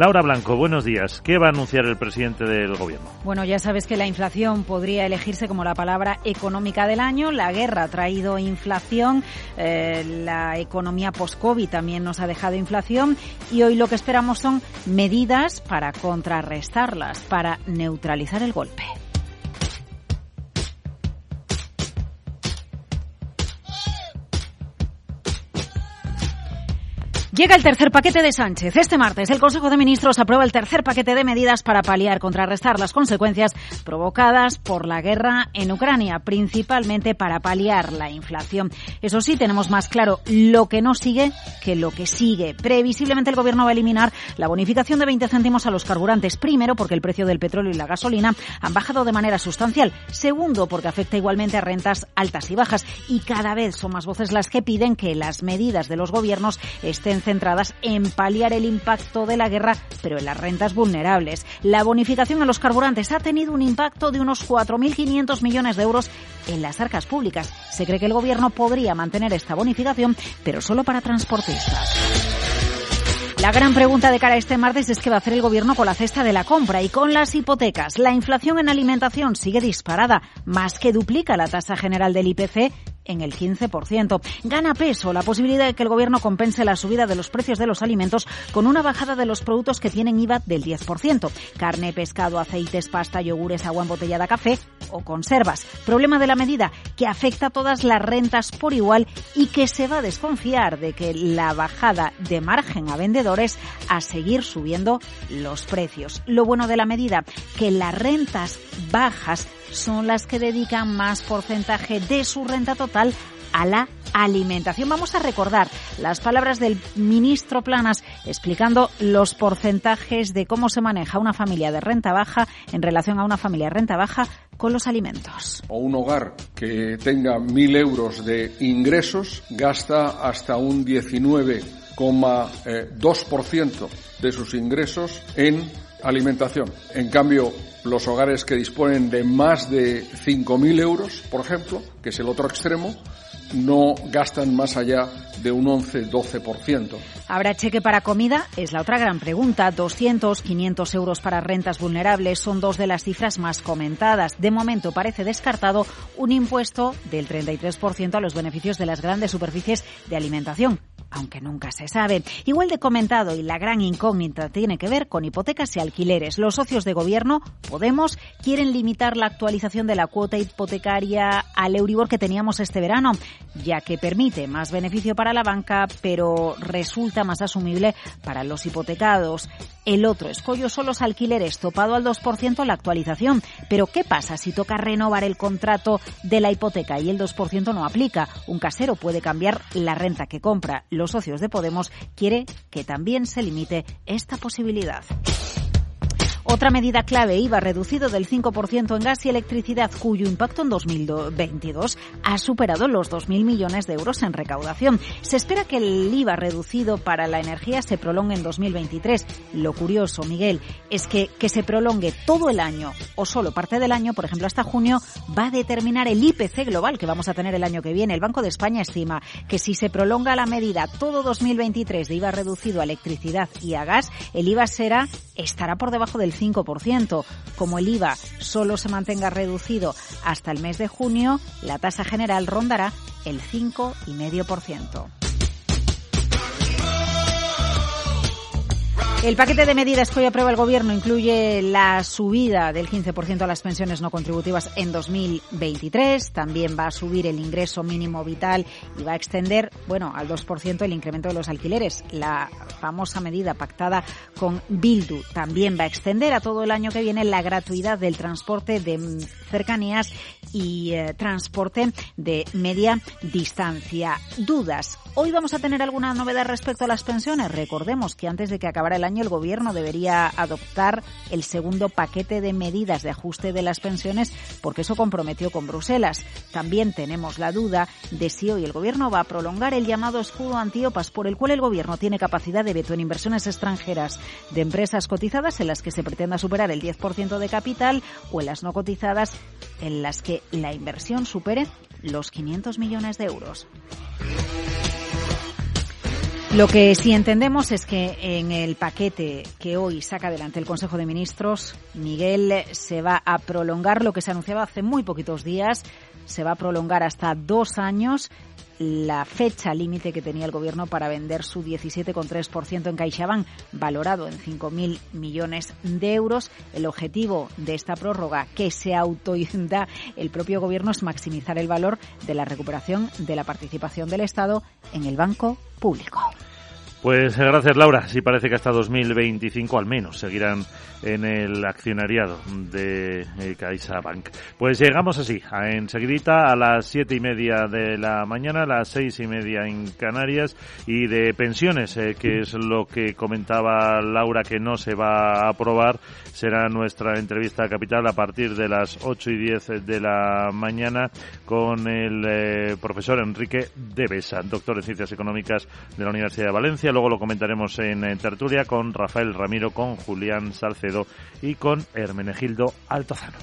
Laura Blanco, buenos días. ¿Qué va a anunciar el presidente del Gobierno? Bueno, ya sabes que la inflación podría elegirse como la palabra económica del año. La guerra ha traído inflación, eh, la economía post-COVID también nos ha dejado inflación y hoy lo que esperamos son medidas para contrarrestarlas, para neutralizar el golpe. Llega el tercer paquete de Sánchez. Este martes el Consejo de Ministros aprueba el tercer paquete de medidas para paliar, contrarrestar las consecuencias provocadas por la guerra en Ucrania, principalmente para paliar la inflación. Eso sí, tenemos más claro lo que no sigue que lo que sigue. Previsiblemente el Gobierno va a eliminar la bonificación de 20 céntimos a los carburantes. Primero, porque el precio del petróleo y la gasolina han bajado de manera sustancial. Segundo, porque afecta igualmente a rentas altas y bajas. Y cada vez son más voces las que piden que las medidas de los gobiernos estén centradas en paliar el impacto de la guerra, pero en las rentas vulnerables. La bonificación a los carburantes ha tenido un impacto de unos 4.500 millones de euros en las arcas públicas. Se cree que el Gobierno podría mantener esta bonificación, pero solo para transportistas. La gran pregunta de cara a este martes es qué va a hacer el gobierno con la cesta de la compra y con las hipotecas. La inflación en alimentación sigue disparada, más que duplica la tasa general del IPC en el 15%. Gana peso la posibilidad de que el gobierno compense la subida de los precios de los alimentos con una bajada de los productos que tienen IVA del 10%. Carne, pescado, aceites, pasta, yogures, agua embotellada, café o conservas. Problema de la medida que afecta a todas las rentas por igual y que se va a desconfiar de que la bajada de margen a vendedores a seguir subiendo los precios. Lo bueno de la medida que las rentas bajas son las que dedican más porcentaje de su renta total a la alimentación. Vamos a recordar las palabras del ministro Planas explicando los porcentajes de cómo se maneja una familia de renta baja en relación a una familia de renta baja con los alimentos. O un hogar que tenga mil euros de ingresos gasta hasta un 19,2% de sus ingresos en alimentación. En cambio, los hogares que disponen de más de 5.000 euros, por ejemplo, que es el otro extremo, no gastan más allá de un 11-12%. ¿Habrá cheque para comida? Es la otra gran pregunta. 200, 500 euros para rentas vulnerables son dos de las cifras más comentadas. De momento parece descartado un impuesto del 33% a los beneficios de las grandes superficies de alimentación aunque nunca se sabe. Igual de comentado y la gran incógnita tiene que ver con hipotecas y alquileres. Los socios de gobierno, Podemos, quieren limitar la actualización de la cuota hipotecaria al Euribor que teníamos este verano, ya que permite más beneficio para la banca, pero resulta más asumible para los hipotecados. El otro escollo son los alquileres, topado al 2% la actualización. Pero ¿qué pasa si toca renovar el contrato de la hipoteca y el 2% no aplica? Un casero puede cambiar la renta que compra los socios de Podemos quiere que también se limite esta posibilidad. Otra medida clave, IVA reducido del 5% en gas y electricidad, cuyo impacto en 2022 ha superado los 2.000 millones de euros en recaudación. Se espera que el IVA reducido para la energía se prolongue en 2023. Lo curioso, Miguel, es que que se prolongue todo el año o solo parte del año, por ejemplo hasta junio, va a determinar el IPC global que vamos a tener el año que viene. El Banco de España estima que si se prolonga la medida todo 2023 de IVA reducido a electricidad y a gas, el IVA será estará por debajo del 5%. Como el IVA solo se mantenga reducido hasta el mes de junio, la tasa general rondará el 5,5%. El paquete de medidas que hoy aprueba el Gobierno incluye la subida del 15% a las pensiones no contributivas en 2023. También va a subir el ingreso mínimo vital y va a extender, bueno, al 2% el incremento de los alquileres. La famosa medida pactada con Bildu también va a extender a todo el año que viene la gratuidad del transporte de cercanías y eh, transporte de media distancia. Dudas. Hoy vamos a tener alguna novedad respecto a las pensiones. Recordemos que antes de que acabara el año el Gobierno debería adoptar el segundo paquete de medidas de ajuste de las pensiones porque eso comprometió con Bruselas. También tenemos la duda de si hoy el Gobierno va a prolongar el llamado escudo antiopas por el cual el Gobierno tiene capacidad de veto en inversiones extranjeras de empresas cotizadas en las que se pretenda superar el 10% de capital o en las no cotizadas en las que la inversión supere los 500 millones de euros. Lo que sí entendemos es que en el paquete que hoy saca adelante el Consejo de Ministros, Miguel se va a prolongar lo que se anunciaba hace muy poquitos días, se va a prolongar hasta dos años la fecha límite que tenía el gobierno para vender su 17,3% en CaixaBank, valorado en 5.000 millones de euros. El objetivo de esta prórroga que se autoinda el propio gobierno es maximizar el valor de la recuperación de la participación del Estado en el banco público. Pues eh, gracias Laura. Sí parece que hasta 2025 al menos seguirán en el accionariado de eh, CaixaBank. Pues llegamos así, a enseguidita a las siete y media de la mañana, a las seis y media en Canarias y de pensiones, eh, que es lo que comentaba Laura que no se va a aprobar, será nuestra entrevista capital a partir de las ocho y diez de la mañana con el profesor Enrique Devesa, doctor en Ciencias Económicas de la Universidad de Luego lo comentaremos en, tertulia con Rafael Ramiro, con Julián Salcedo y con Hermenegildo Altozano.